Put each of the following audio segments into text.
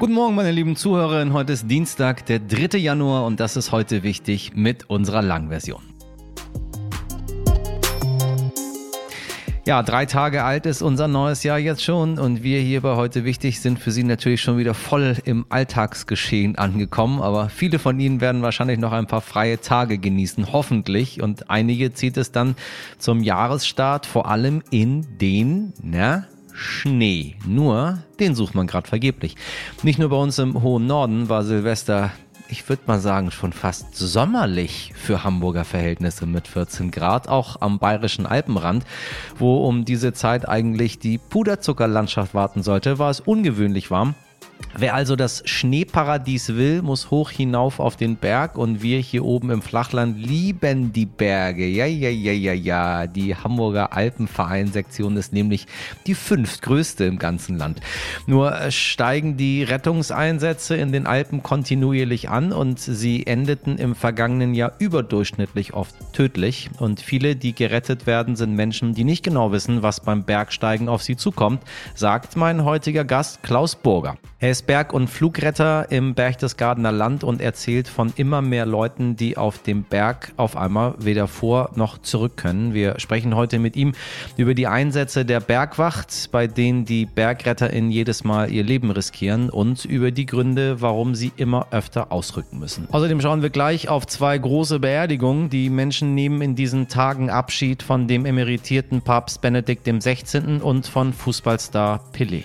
Guten Morgen, meine lieben Zuhörerinnen. Heute ist Dienstag, der 3. Januar und das ist heute wichtig mit unserer Langversion. Ja, drei Tage alt ist unser neues Jahr jetzt schon und wir hier bei heute wichtig sind für Sie natürlich schon wieder voll im Alltagsgeschehen angekommen, aber viele von Ihnen werden wahrscheinlich noch ein paar freie Tage genießen, hoffentlich und einige zieht es dann zum Jahresstart vor allem in den, na, Schnee. Nur, den sucht man gerade vergeblich. Nicht nur bei uns im hohen Norden war Silvester ich würde mal sagen, schon fast sommerlich für Hamburger Verhältnisse mit 14 Grad, auch am bayerischen Alpenrand, wo um diese Zeit eigentlich die Puderzuckerlandschaft warten sollte, war es ungewöhnlich warm. Wer also das Schneeparadies will, muss hoch hinauf auf den Berg und wir hier oben im Flachland lieben die Berge. Ja, ja, ja, ja, ja. Die Hamburger Alpenverein-Sektion ist nämlich die fünftgrößte im ganzen Land. Nur steigen die Rettungseinsätze in den Alpen kontinuierlich an und sie endeten im vergangenen Jahr überdurchschnittlich oft tödlich. Und viele, die gerettet werden, sind Menschen, die nicht genau wissen, was beim Bergsteigen auf sie zukommt, sagt mein heutiger Gast Klaus Burger. Er ist Berg- und Flugretter im Berchtesgadener Land und erzählt von immer mehr Leuten, die auf dem Berg auf einmal weder vor noch zurück können. Wir sprechen heute mit ihm über die Einsätze der Bergwacht, bei denen die BergretterInnen jedes Mal ihr Leben riskieren und über die Gründe, warum sie immer öfter ausrücken müssen. Außerdem schauen wir gleich auf zwei große Beerdigungen. Die Menschen nehmen in diesen Tagen Abschied von dem emeritierten Papst Benedikt XVI. und von Fußballstar Pelé.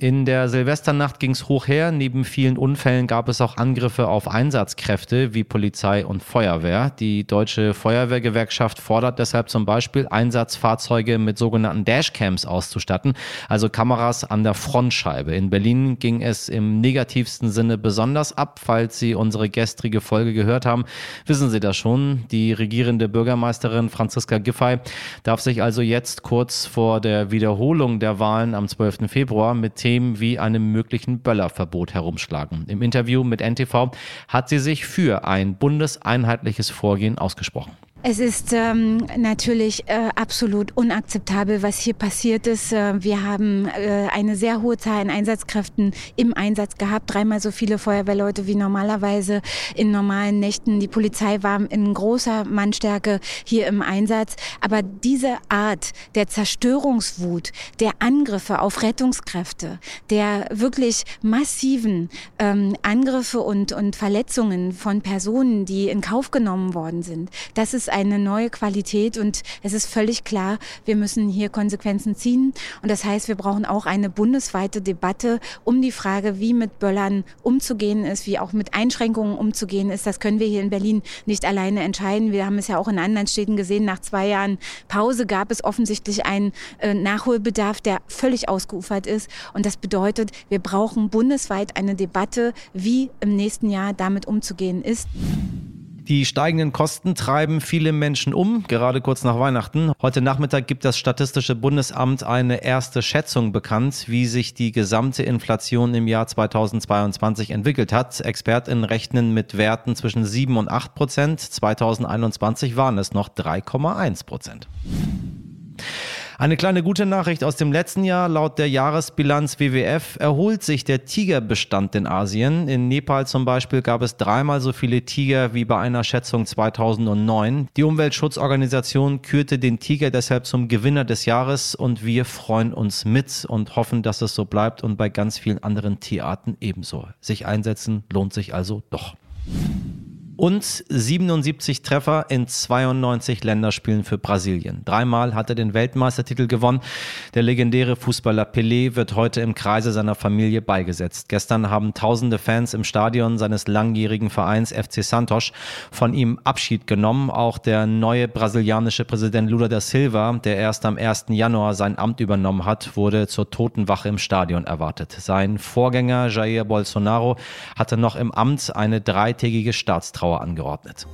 In der Silvesternacht ging es hoch her. Neben vielen Unfällen gab es auch Angriffe auf Einsatzkräfte wie Polizei und Feuerwehr. Die Deutsche Feuerwehrgewerkschaft fordert deshalb zum Beispiel, Einsatzfahrzeuge mit sogenannten Dashcams auszustatten, also Kameras an der Frontscheibe. In Berlin ging es im negativsten Sinne besonders ab. Falls Sie unsere gestrige Folge gehört haben, wissen Sie das schon. Die regierende Bürgermeisterin Franziska Giffey darf sich also jetzt kurz vor der Wiederholung der Wahlen am 12. Februar mit Themen Themen wie einem möglichen Böllerverbot herumschlagen. Im Interview mit NTV hat sie sich für ein bundeseinheitliches Vorgehen ausgesprochen. Es ist ähm, natürlich äh, absolut unakzeptabel, was hier passiert ist. Äh, wir haben äh, eine sehr hohe Zahl an Einsatzkräften im Einsatz gehabt, dreimal so viele Feuerwehrleute wie normalerweise in normalen Nächten. Die Polizei war in großer Mannstärke hier im Einsatz. Aber diese Art der Zerstörungswut, der Angriffe auf Rettungskräfte, der wirklich massiven ähm, Angriffe und, und Verletzungen von Personen, die in Kauf genommen worden sind, das ist eine neue Qualität und es ist völlig klar, wir müssen hier Konsequenzen ziehen. Und das heißt, wir brauchen auch eine bundesweite Debatte um die Frage, wie mit Böllern umzugehen ist, wie auch mit Einschränkungen umzugehen ist. Das können wir hier in Berlin nicht alleine entscheiden. Wir haben es ja auch in anderen Städten gesehen. Nach zwei Jahren Pause gab es offensichtlich einen äh, Nachholbedarf, der völlig ausgeufert ist. Und das bedeutet, wir brauchen bundesweit eine Debatte, wie im nächsten Jahr damit umzugehen ist. Die steigenden Kosten treiben viele Menschen um, gerade kurz nach Weihnachten. Heute Nachmittag gibt das Statistische Bundesamt eine erste Schätzung bekannt, wie sich die gesamte Inflation im Jahr 2022 entwickelt hat. Expertinnen rechnen mit Werten zwischen 7 und 8 Prozent. 2021 waren es noch 3,1 Prozent. Eine kleine gute Nachricht aus dem letzten Jahr. Laut der Jahresbilanz WWF erholt sich der Tigerbestand in Asien. In Nepal zum Beispiel gab es dreimal so viele Tiger wie bei einer Schätzung 2009. Die Umweltschutzorganisation kürte den Tiger deshalb zum Gewinner des Jahres und wir freuen uns mit und hoffen, dass es so bleibt und bei ganz vielen anderen Tierarten ebenso. Sich einsetzen lohnt sich also doch und 77 Treffer in 92 Länderspielen für Brasilien. Dreimal hat er den Weltmeistertitel gewonnen. Der legendäre Fußballer Pelé wird heute im Kreise seiner Familie beigesetzt. Gestern haben tausende Fans im Stadion seines langjährigen Vereins FC Santos von ihm Abschied genommen. Auch der neue brasilianische Präsident Lula da Silva, der erst am 1. Januar sein Amt übernommen hat, wurde zur Totenwache im Stadion erwartet. Sein Vorgänger Jair Bolsonaro hatte noch im Amt eine dreitägige Staatstrauer Trauer angeordnet.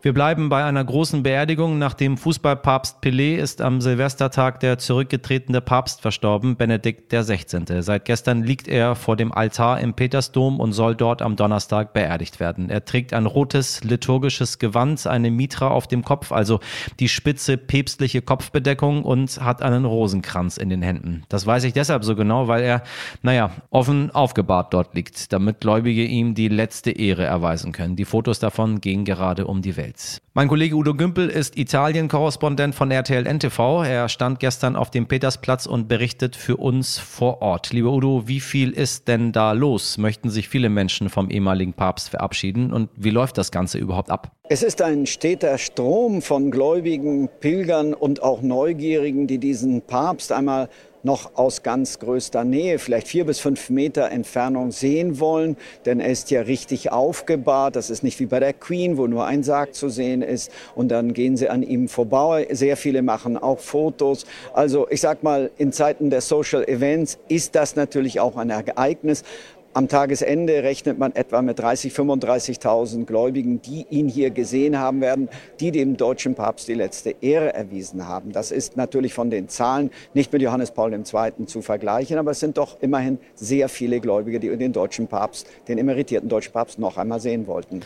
Wir bleiben bei einer großen Beerdigung. Nach dem Fußballpapst Pelé ist am Silvestertag der zurückgetretene Papst verstorben, Benedikt XVI. Seit gestern liegt er vor dem Altar im Petersdom und soll dort am Donnerstag beerdigt werden. Er trägt ein rotes liturgisches Gewand, eine Mitra auf dem Kopf, also die spitze päpstliche Kopfbedeckung und hat einen Rosenkranz in den Händen. Das weiß ich deshalb so genau, weil er, naja, offen aufgebahrt dort liegt, damit Gläubige ihm die letzte Ehre erweisen können. Die Fotos davon gehen gerade um die Welt. Welt. Mein Kollege Udo Gümpel ist Italien-Korrespondent von RTL NTV. Er stand gestern auf dem Petersplatz und berichtet für uns vor Ort. Lieber Udo, wie viel ist denn da los? Möchten sich viele Menschen vom ehemaligen Papst verabschieden? Und wie läuft das Ganze überhaupt ab? Es ist ein steter Strom von Gläubigen, Pilgern und auch Neugierigen, die diesen Papst einmal noch aus ganz größter Nähe, vielleicht vier bis fünf Meter Entfernung sehen wollen, denn er ist ja richtig aufgebahrt. Das ist nicht wie bei der Queen, wo nur ein Sarg zu sehen ist und dann gehen sie an ihm vorbei. Sehr viele machen auch Fotos. Also ich sag mal, in Zeiten der Social Events ist das natürlich auch ein Ereignis. Am Tagesende rechnet man etwa mit 30.000, 35.000 Gläubigen, die ihn hier gesehen haben werden, die dem deutschen Papst die letzte Ehre erwiesen haben. Das ist natürlich von den Zahlen nicht mit Johannes Paul II. zu vergleichen, aber es sind doch immerhin sehr viele Gläubige, die den deutschen Papst, den emeritierten deutschen Papst noch einmal sehen wollten.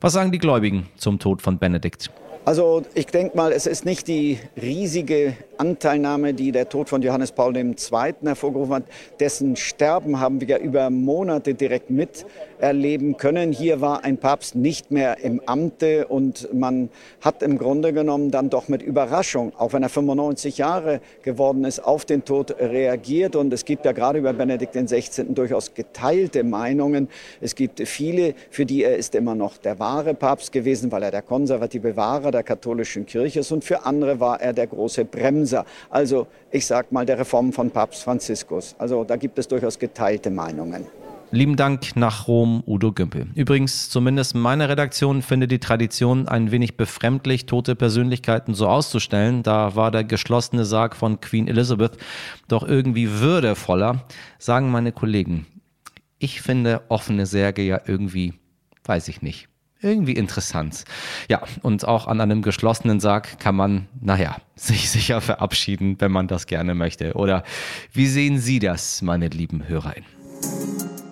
Was sagen die Gläubigen zum Tod von Benedikt? Also ich denke mal, es ist nicht die riesige Anteilnahme, die der Tod von Johannes Paul II. hervorgerufen hat. Dessen Sterben haben wir ja über Monate direkt miterleben können. Hier war ein Papst nicht mehr im Amte und man hat im Grunde genommen dann doch mit Überraschung, auch wenn er 95 Jahre geworden ist, auf den Tod reagiert. Und es gibt ja gerade über Benedikt XVI. durchaus geteilte Meinungen. Es gibt viele, für die er ist immer noch der wahre Papst gewesen, weil er der konservative Wahrer Anführer der katholischen Kirche ist und für andere war er der große Bremser. Also ich sag mal der Reform von Papst Franziskus. Also da gibt es durchaus geteilte Meinungen. Lieben Dank nach Rom, Udo Gümpel. Übrigens, zumindest meine Redaktion findet die Tradition ein wenig befremdlich, tote Persönlichkeiten so auszustellen. Da war der geschlossene Sarg von Queen Elizabeth doch irgendwie würdevoller, sagen meine Kollegen. Ich finde offene Särge ja irgendwie, weiß ich nicht, irgendwie interessant. Ja, und auch an einem geschlossenen Sarg kann man, naja, sich sicher verabschieden, wenn man das gerne möchte. Oder wie sehen Sie das, meine lieben HörerInnen?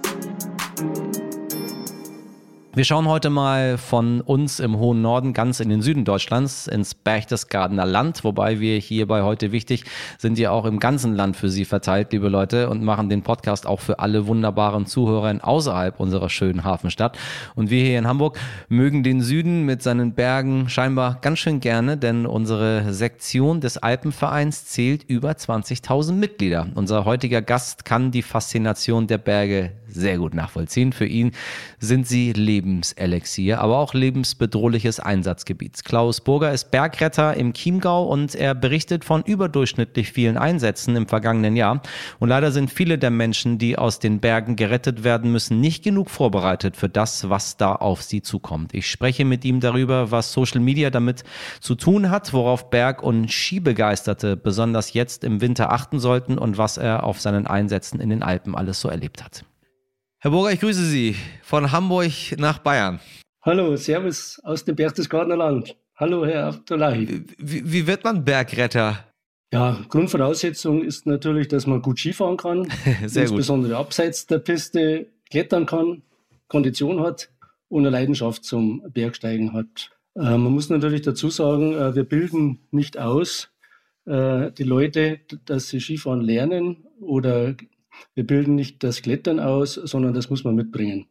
Wir schauen heute mal von uns im hohen Norden ganz in den Süden Deutschlands, ins Berchtesgadener Land, wobei wir hier bei heute wichtig sind ja auch im ganzen Land für Sie verteilt, liebe Leute, und machen den Podcast auch für alle wunderbaren Zuhörer außerhalb unserer schönen Hafenstadt. Und wir hier in Hamburg mögen den Süden mit seinen Bergen scheinbar ganz schön gerne, denn unsere Sektion des Alpenvereins zählt über 20.000 Mitglieder. Unser heutiger Gast kann die Faszination der Berge sehr gut nachvollziehen. Für ihn sind sie Lebenselixier, aber auch lebensbedrohliches Einsatzgebiet. Klaus Burger ist Bergretter im Chiemgau und er berichtet von überdurchschnittlich vielen Einsätzen im vergangenen Jahr. Und leider sind viele der Menschen, die aus den Bergen gerettet werden müssen, nicht genug vorbereitet für das, was da auf sie zukommt. Ich spreche mit ihm darüber, was Social Media damit zu tun hat, worauf Berg- und Skibegeisterte besonders jetzt im Winter achten sollten und was er auf seinen Einsätzen in den Alpen alles so erlebt hat. Herr Burger, ich grüße Sie von Hamburg nach Bayern. Hallo, Servus aus dem Berchtesgadener Land. Hallo, Herr Abdullahi. Wie, wie, wird man Bergretter? Ja, Grundvoraussetzung ist natürlich, dass man gut Skifahren kann, Sehr insbesondere gut. abseits der Piste klettern kann, Kondition hat und eine Leidenschaft zum Bergsteigen hat. Äh, man muss natürlich dazu sagen, äh, wir bilden nicht aus äh, die Leute, dass sie Skifahren lernen oder wir bilden nicht das Klettern aus, sondern das muss man mitbringen.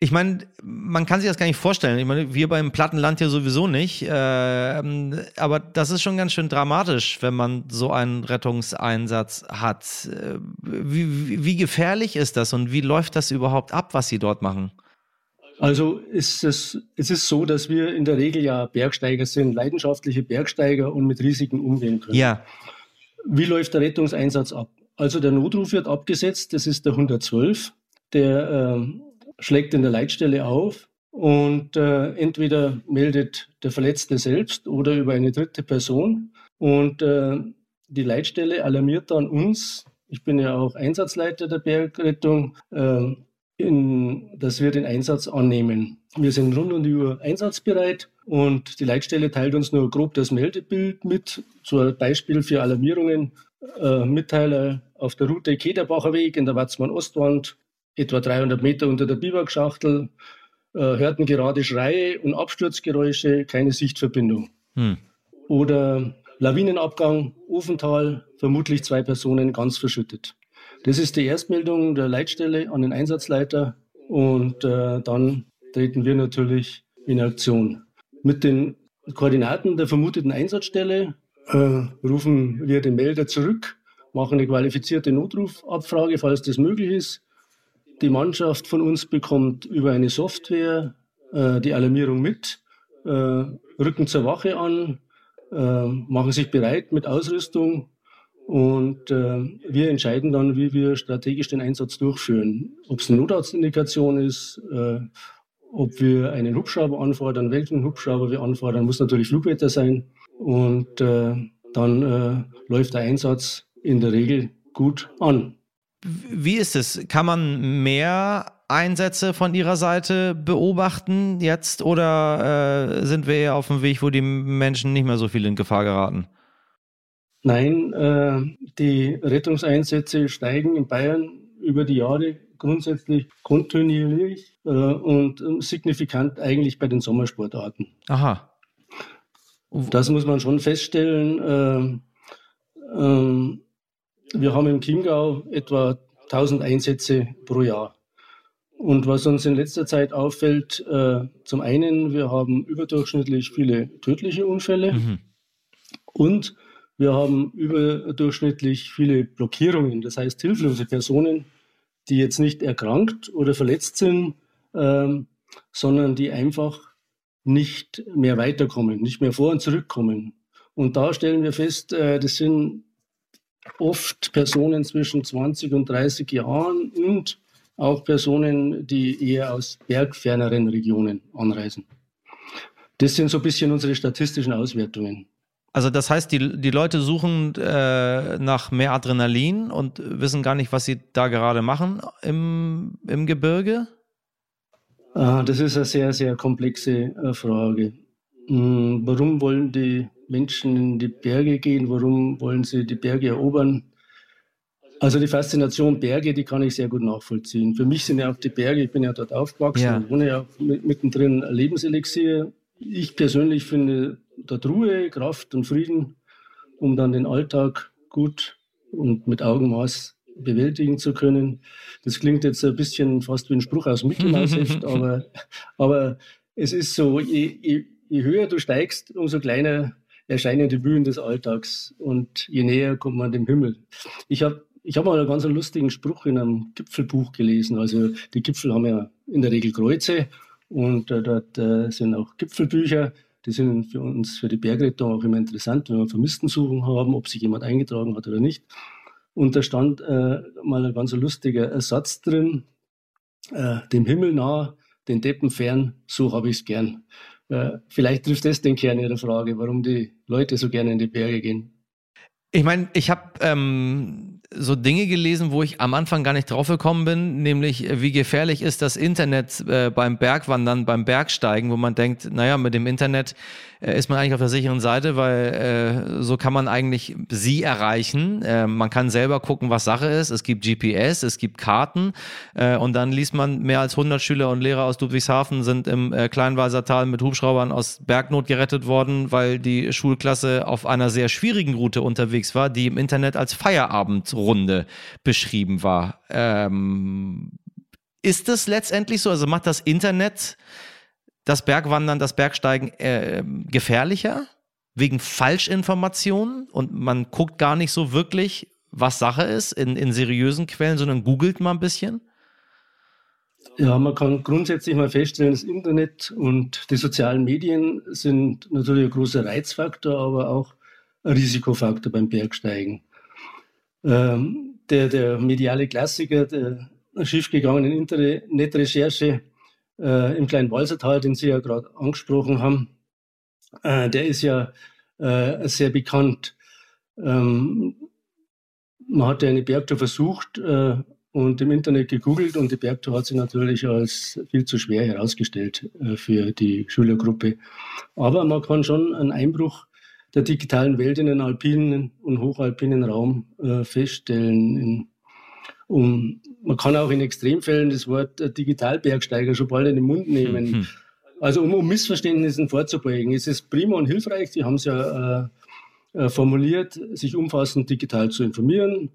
Ich meine, man kann sich das gar nicht vorstellen. Ich meine, wir beim Plattenland ja sowieso nicht. Äh, aber das ist schon ganz schön dramatisch, wenn man so einen Rettungseinsatz hat. Äh, wie, wie gefährlich ist das und wie läuft das überhaupt ab, was Sie dort machen? Also ist es, es ist so, dass wir in der Regel ja Bergsteiger sind, leidenschaftliche Bergsteiger und mit Risiken umgehen können. Ja. Wie läuft der Rettungseinsatz ab? Also der Notruf wird abgesetzt, das ist der 112, der äh, schlägt in der Leitstelle auf und äh, entweder meldet der Verletzte selbst oder über eine dritte Person und äh, die Leitstelle alarmiert dann uns, ich bin ja auch Einsatzleiter der Bergrettung, ähm, in dass wir den Einsatz annehmen. Wir sind rund um die Uhr einsatzbereit und die Leitstelle teilt uns nur grob das Meldebild mit. Zum Beispiel für Alarmierungen. Äh, Mitteiler auf der Route Kederbacher Weg in der Watzmann-Ostwand, etwa 300 Meter unter der Biwakschachtel, äh, hörten gerade Schreie und Absturzgeräusche, keine Sichtverbindung. Hm. Oder Lawinenabgang, Ofental, vermutlich zwei Personen ganz verschüttet. Das ist die Erstmeldung der Leitstelle an den Einsatzleiter und äh, dann treten wir natürlich in Aktion. Mit den Koordinaten der vermuteten Einsatzstelle äh, rufen wir den Melder zurück, machen eine qualifizierte Notrufabfrage, falls das möglich ist. Die Mannschaft von uns bekommt über eine Software äh, die Alarmierung mit, äh, rücken zur Wache an, äh, machen sich bereit mit Ausrüstung und äh, wir entscheiden dann, wie wir strategisch den Einsatz durchführen. Ob es eine Notarztindikation ist, äh, ob wir einen Hubschrauber anfordern, welchen Hubschrauber wir anfordern, muss natürlich Flugwetter sein. Und äh, dann äh, läuft der Einsatz in der Regel gut an. Wie ist es? Kann man mehr Einsätze von Ihrer Seite beobachten jetzt oder äh, sind wir eher auf dem Weg, wo die Menschen nicht mehr so viel in Gefahr geraten? Nein, äh, die Rettungseinsätze steigen in Bayern über die Jahre grundsätzlich kontinuierlich äh, und äh, signifikant eigentlich bei den Sommersportarten. Aha. Das muss man schon feststellen. Äh, ähm, wir haben im Chiemgau etwa 1000 Einsätze pro Jahr. Und was uns in letzter Zeit auffällt, äh, zum einen, wir haben überdurchschnittlich viele tödliche Unfälle mhm. und wir haben überdurchschnittlich viele Blockierungen, das heißt hilflose Personen, die jetzt nicht erkrankt oder verletzt sind, ähm, sondern die einfach nicht mehr weiterkommen, nicht mehr vor und zurückkommen. Und da stellen wir fest, äh, das sind oft Personen zwischen 20 und 30 Jahren und auch Personen, die eher aus bergferneren Regionen anreisen. Das sind so ein bisschen unsere statistischen Auswertungen. Also das heißt, die, die Leute suchen äh, nach mehr Adrenalin und wissen gar nicht, was sie da gerade machen im, im Gebirge? Ah, das ist eine sehr, sehr komplexe äh, Frage. Hm, warum wollen die Menschen in die Berge gehen? Warum wollen sie die Berge erobern? Also die Faszination Berge, die kann ich sehr gut nachvollziehen. Für mich sind ja auch die Berge, ich bin ja dort aufgewachsen ja. und wohne ja mittendrin Lebenselixier. Ich persönlich finde dort Ruhe, Kraft und Frieden, um dann den Alltag gut und mit Augenmaß bewältigen zu können. Das klingt jetzt ein bisschen fast wie ein Spruch aus Mouse aber, aber es ist so, je, je, je höher du steigst, umso kleiner erscheinen die Bühnen des Alltags und je näher kommt man dem Himmel. Ich habe ich hab mal einen ganz lustigen Spruch in einem Gipfelbuch gelesen. Also die Gipfel haben ja in der Regel Kreuze und äh, dort äh, sind auch Gipfelbücher. Die sind für uns, für die Bergrettung auch immer interessant, wenn wir Vermisstensuchen haben, ob sich jemand eingetragen hat oder nicht. Und da stand äh, mal ein ganz lustiger Satz drin, äh, dem Himmel nah, den Deppen fern, so habe ich es gern. Äh, vielleicht trifft das den Kern Ihrer Frage, warum die Leute so gerne in die Berge gehen. Ich meine, ich habe ähm, so Dinge gelesen, wo ich am Anfang gar nicht drauf gekommen bin, nämlich äh, wie gefährlich ist das Internet äh, beim Bergwandern, beim Bergsteigen, wo man denkt, naja, mit dem Internet äh, ist man eigentlich auf der sicheren Seite, weil äh, so kann man eigentlich sie erreichen. Äh, man kann selber gucken, was Sache ist. Es gibt GPS, es gibt Karten äh, und dann liest man, mehr als 100 Schüler und Lehrer aus Ludwigshafen sind im äh, Kleinwalsertal mit Hubschraubern aus Bergnot gerettet worden, weil die Schulklasse auf einer sehr schwierigen Route unterwegs war, die im Internet als Feierabendrunde beschrieben war. Ähm, ist es letztendlich so? Also macht das Internet das Bergwandern, das Bergsteigen äh, gefährlicher wegen Falschinformationen und man guckt gar nicht so wirklich, was Sache ist in, in seriösen Quellen, sondern googelt mal ein bisschen? Ja, man kann grundsätzlich mal feststellen, das Internet und die sozialen Medien sind natürlich ein großer Reizfaktor, aber auch ein Risikofaktor beim Bergsteigen. Ähm, der, der mediale Klassiker der schiefgegangenen Internetrecherche äh, im kleinen Walsertal, den Sie ja gerade angesprochen haben, äh, der ist ja äh, sehr bekannt. Ähm, man hatte eine Bergtour versucht, äh, und im Internet gegoogelt und die Bergtour hat sich natürlich als viel zu schwer herausgestellt äh, für die Schülergruppe. Aber man kann schon einen Einbruch der digitalen Welt in den alpinen und hochalpinen Raum äh, feststellen. Und man kann auch in Extremfällen das Wort äh, Digitalbergsteiger schon bald in den Mund nehmen. Mhm. Also um, um, Missverständnissen vorzubeugen, ist es prima und hilfreich, Sie haben es ja äh, äh, formuliert, sich umfassend digital zu informieren,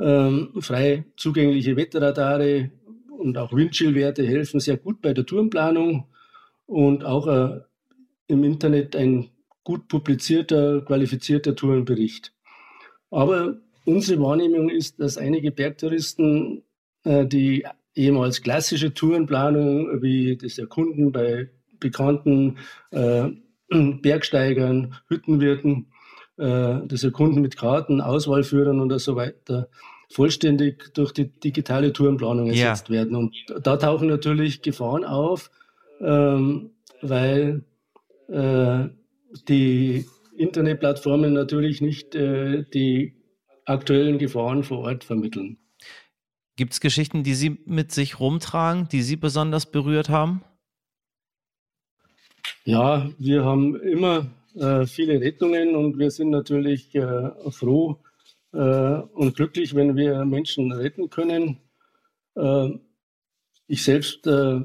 ähm, frei zugängliche Wetterradare und auch Windchillwerte helfen sehr gut bei der Tourenplanung und auch äh, im Internet ein gut publizierter, qualifizierter Tourenbericht. Aber unsere Wahrnehmung ist, dass einige Bergtouristen äh, die ehemals klassische Tourenplanung wie das Erkunden bei bekannten äh, Bergsteigern, Hüttenwirten, äh, das Erkunden mit Karten, Auswahlführern und so weiter vollständig durch die digitale Tourenplanung ersetzt ja. werden. Und da tauchen natürlich Gefahren auf, ähm, weil äh, die Internetplattformen natürlich nicht äh, die aktuellen Gefahren vor Ort vermitteln. Gibt es Geschichten, die Sie mit sich rumtragen, die Sie besonders berührt haben? Ja, wir haben immer äh, viele Rettungen und wir sind natürlich äh, froh äh, und glücklich, wenn wir Menschen retten können. Äh, ich selbst äh,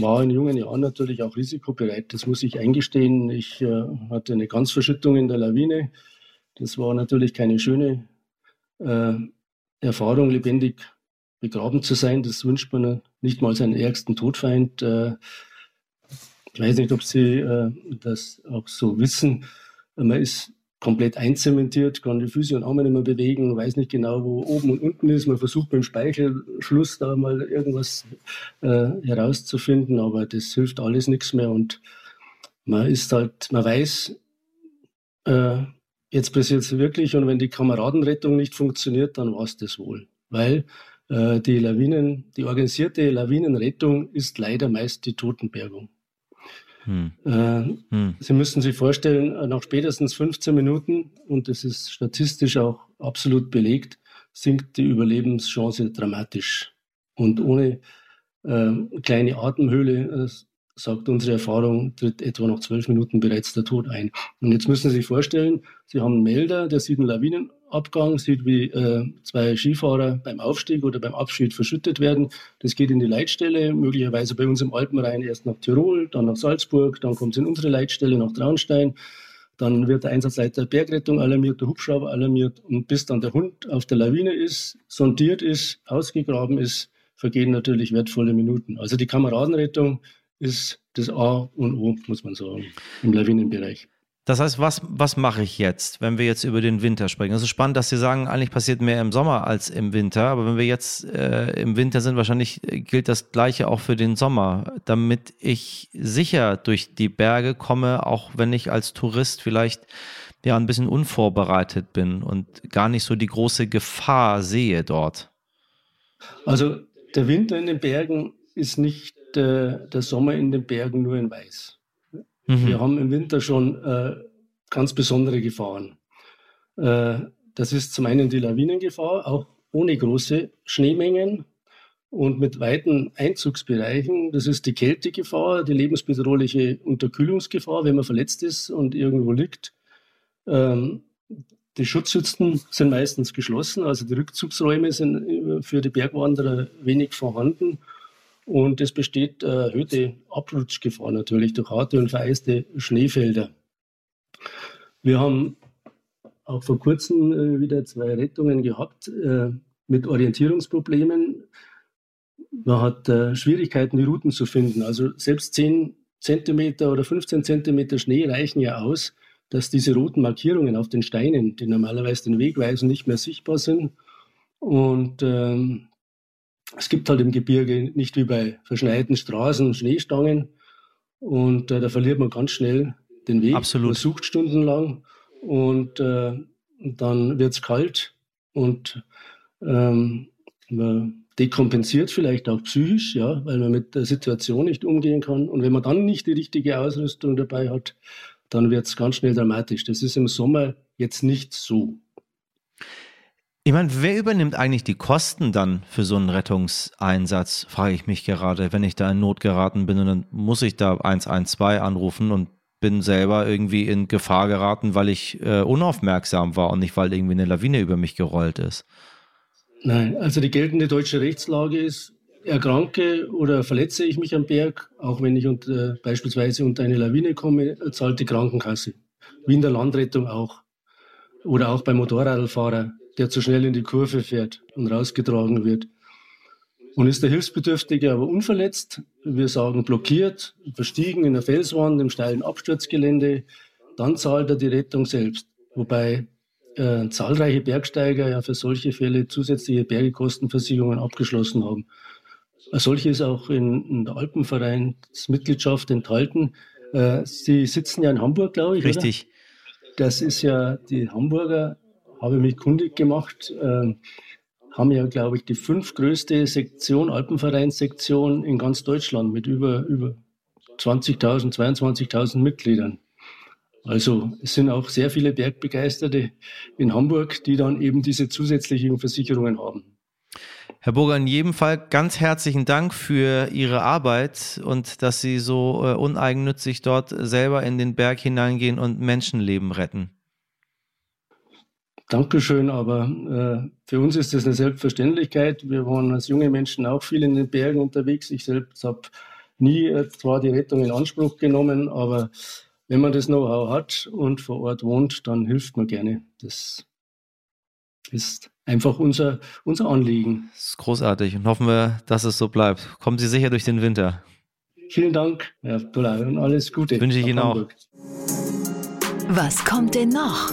war in jungen Jahren natürlich auch risikobereit. Das muss ich eingestehen. Ich äh, hatte eine Ganzverschüttung in der Lawine. Das war natürlich keine schöne äh, Erfahrung, lebendig begraben zu sein. Das wünscht man nicht mal seinen ärgsten Todfeind. Äh, ich weiß nicht, ob Sie äh, das auch so wissen. Man ist komplett einzementiert, kann die Füße und Arme nicht mehr bewegen, weiß nicht genau, wo oben und unten ist. Man versucht beim Speichelfluss da mal irgendwas äh, herauszufinden, aber das hilft alles nichts mehr und man ist halt, man weiß, äh, jetzt passiert es wirklich und wenn die Kameradenrettung nicht funktioniert, dann war es das wohl. Weil äh, die Lawinen, die organisierte Lawinenrettung ist leider meist die Totenbergung. Hm. Äh, hm. Sie müssen sich vorstellen, äh, nach spätestens 15 Minuten, und das ist statistisch auch absolut belegt, sinkt die Überlebenschance dramatisch. Und ohne äh, kleine Atemhöhle, äh, sagt unsere Erfahrung, tritt etwa nach zwölf Minuten bereits der Tod ein. Und jetzt müssen Sie sich vorstellen, Sie haben einen Melder, der sieht einen Lawinenabgang, sieht, wie äh, zwei Skifahrer beim Aufstieg oder beim Abschied verschüttet werden. Das geht in die Leitstelle, möglicherweise bei uns im Alpenrhein erst nach Tirol, dann nach Salzburg, dann kommt es in unsere Leitstelle nach Traunstein. Dann wird der Einsatzleiter Bergrettung alarmiert, der Hubschrauber alarmiert und bis dann der Hund auf der Lawine ist, sondiert ist, ausgegraben ist, vergehen natürlich wertvolle Minuten. Also die Kameradenrettung ist das A und O, muss man sagen, im Lawinenbereich. Das heißt, was, was mache ich jetzt, wenn wir jetzt über den Winter sprechen? Es ist spannend, dass Sie sagen, eigentlich passiert mehr im Sommer als im Winter. Aber wenn wir jetzt äh, im Winter sind, wahrscheinlich gilt das Gleiche auch für den Sommer. Damit ich sicher durch die Berge komme, auch wenn ich als Tourist vielleicht ja ein bisschen unvorbereitet bin und gar nicht so die große Gefahr sehe dort. Also der Winter in den Bergen ist nicht der, der Sommer in den Bergen nur in Weiß. Mhm. Wir haben im Winter schon äh, ganz besondere Gefahren. Äh, das ist zum einen die Lawinengefahr, auch ohne große Schneemengen und mit weiten Einzugsbereichen. Das ist die Kältegefahr, die lebensbedrohliche Unterkühlungsgefahr, wenn man verletzt ist und irgendwo liegt. Ähm, die Schutzhütten sind meistens geschlossen, also die Rückzugsräume sind äh, für die Bergwanderer wenig vorhanden. Und es besteht äh, erhöhte Abrutschgefahr natürlich durch harte und vereiste Schneefelder. Wir haben auch vor kurzem äh, wieder zwei Rettungen gehabt äh, mit Orientierungsproblemen. Man hat Schwierigkeiten, die Routen zu finden. Also selbst 10 Zentimeter oder 15 Zentimeter Schnee reichen ja aus, dass diese roten Markierungen auf den Steinen, die normalerweise den Weg weisen, nicht mehr sichtbar sind. Und ähm, es gibt halt im Gebirge nicht wie bei verschneiten Straßen Schneestangen und äh, da verliert man ganz schnell den Weg. Absolut. Man sucht stundenlang und äh, dann wird es kalt und ähm, man dekompensiert vielleicht auch psychisch, ja, weil man mit der Situation nicht umgehen kann. Und wenn man dann nicht die richtige Ausrüstung dabei hat, dann wird es ganz schnell dramatisch. Das ist im Sommer jetzt nicht so. Ich meine, wer übernimmt eigentlich die Kosten dann für so einen Rettungseinsatz, frage ich mich gerade, wenn ich da in Not geraten bin und dann muss ich da 112 anrufen und bin selber irgendwie in Gefahr geraten, weil ich äh, unaufmerksam war und nicht, weil irgendwie eine Lawine über mich gerollt ist. Nein, also die geltende deutsche Rechtslage ist, erkranke oder verletze ich mich am Berg, auch wenn ich unter, beispielsweise unter eine Lawine komme, zahlt die Krankenkasse. Wie in der Landrettung auch. Oder auch beim Motorradfahrer, der zu schnell in die Kurve fährt und rausgetragen wird. Und ist der Hilfsbedürftige aber unverletzt, wir sagen blockiert, verstiegen in der Felswand im steilen Absturzgelände, dann zahlt er die Rettung selbst. Wobei äh, zahlreiche Bergsteiger ja für solche Fälle zusätzliche Bergekostenversicherungen abgeschlossen haben. Eine solche ist auch in, in der Alpenvereinsmitgliedschaft enthalten. Äh, Sie sitzen ja in Hamburg, glaube ich. Richtig. Oder? Das ist ja die Hamburger, habe ich mich kundig gemacht, äh, haben ja, glaube ich, die fünftgrößte Sektion, Alpenvereinssektion in ganz Deutschland mit über, über 20.000, 22.000 Mitgliedern. Also es sind auch sehr viele Bergbegeisterte in Hamburg, die dann eben diese zusätzlichen Versicherungen haben. Herr Burger, in jedem Fall ganz herzlichen Dank für Ihre Arbeit und dass Sie so äh, uneigennützig dort selber in den Berg hineingehen und Menschenleben retten. Dankeschön, aber äh, für uns ist das eine Selbstverständlichkeit. Wir waren als junge Menschen auch viel in den Bergen unterwegs. Ich selbst habe nie äh, zwar die Rettung in Anspruch genommen, aber wenn man das Know-how hat und vor Ort wohnt, dann hilft man gerne. Das ist einfach unser, unser Anliegen. Das ist großartig und hoffen wir, dass es so bleibt. Kommen Sie sicher durch den Winter. Vielen Dank, Herr Dollar, und alles Gute. Wünsche ich Ihnen Hamburg. auch. Was kommt denn noch?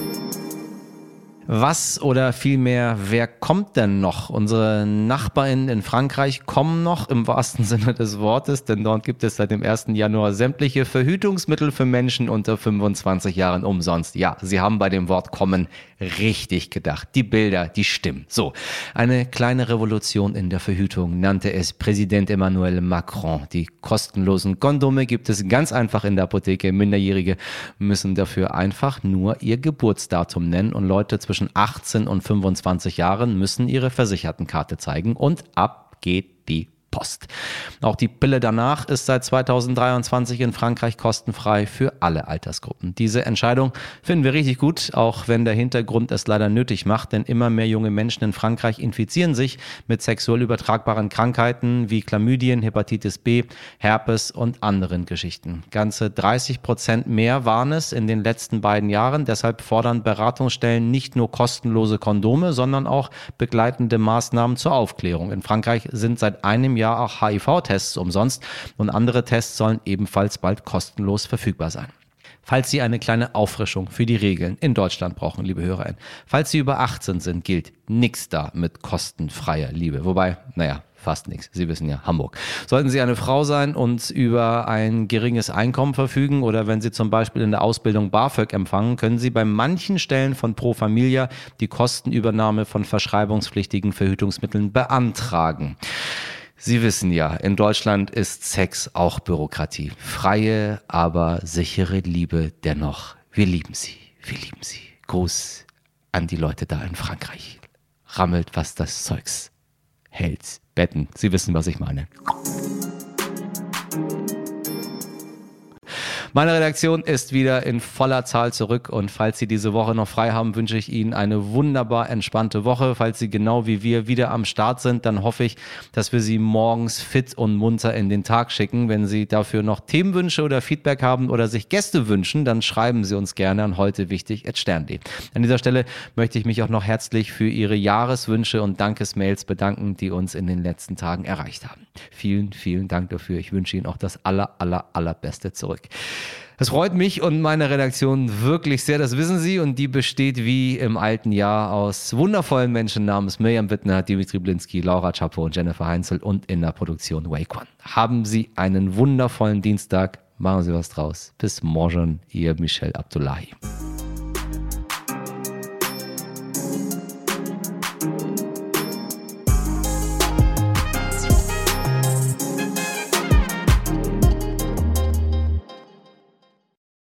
Was oder vielmehr, wer kommt denn noch? Unsere Nachbarn in Frankreich kommen noch im wahrsten Sinne des Wortes, denn dort gibt es seit dem 1. Januar sämtliche Verhütungsmittel für Menschen unter 25 Jahren umsonst. Ja, Sie haben bei dem Wort kommen richtig gedacht. Die Bilder, die stimmen. So, eine kleine Revolution in der Verhütung nannte es Präsident Emmanuel Macron. Die kostenlosen Kondome gibt es ganz einfach in der Apotheke. Minderjährige müssen dafür einfach nur ihr Geburtsdatum nennen und Leute zwischen zwischen 18 und 25 Jahren müssen ihre Versichertenkarte zeigen und ab geht die Post. Auch die Pille danach ist seit 2023 in Frankreich kostenfrei für alle Altersgruppen. Diese Entscheidung finden wir richtig gut, auch wenn der Hintergrund es leider nötig macht, denn immer mehr junge Menschen in Frankreich infizieren sich mit sexuell übertragbaren Krankheiten wie Chlamydien, Hepatitis B, Herpes und anderen Geschichten. Ganze 30 Prozent mehr waren es in den letzten beiden Jahren. Deshalb fordern Beratungsstellen nicht nur kostenlose Kondome, sondern auch begleitende Maßnahmen zur Aufklärung. In Frankreich sind seit einem Jahr Jahr auch HIV-Tests umsonst und andere Tests sollen ebenfalls bald kostenlos verfügbar sein. Falls Sie eine kleine Auffrischung für die Regeln in Deutschland brauchen, liebe HörerInnen, falls Sie über 18 sind, gilt nichts da mit kostenfreier Liebe. Wobei, naja, fast nichts. Sie wissen ja, Hamburg. Sollten Sie eine Frau sein und über ein geringes Einkommen verfügen oder wenn Sie zum Beispiel in der Ausbildung BAföG empfangen, können Sie bei manchen Stellen von Pro Familia die Kostenübernahme von verschreibungspflichtigen Verhütungsmitteln beantragen. Sie wissen ja, in Deutschland ist Sex auch Bürokratie. Freie, aber sichere Liebe dennoch. Wir lieben sie. Wir lieben sie. Gruß an die Leute da in Frankreich. Rammelt, was das Zeugs hält. Betten. Sie wissen, was ich meine. Meine Redaktion ist wieder in voller Zahl zurück und falls Sie diese Woche noch frei haben, wünsche ich Ihnen eine wunderbar entspannte Woche. Falls Sie genau wie wir wieder am Start sind, dann hoffe ich, dass wir Sie morgens fit und munter in den Tag schicken. Wenn Sie dafür noch Themenwünsche oder Feedback haben oder sich Gäste wünschen, dann schreiben Sie uns gerne an heute wichtig at stern.de. An dieser Stelle möchte ich mich auch noch herzlich für Ihre Jahreswünsche und Dankesmails bedanken, die uns in den letzten Tagen erreicht haben. Vielen, vielen Dank dafür. Ich wünsche Ihnen auch das aller, aller, allerbeste zurück. Es freut mich und meine Redaktion wirklich sehr, das wissen Sie. Und die besteht wie im alten Jahr aus wundervollen Menschen namens Mirjam Wittner, Dimitri Blinski, Laura Chapo und Jennifer Heinzel und in der Produktion Wake One. Haben Sie einen wundervollen Dienstag. Machen Sie was draus. Bis morgen, Ihr Michel Abdullahi.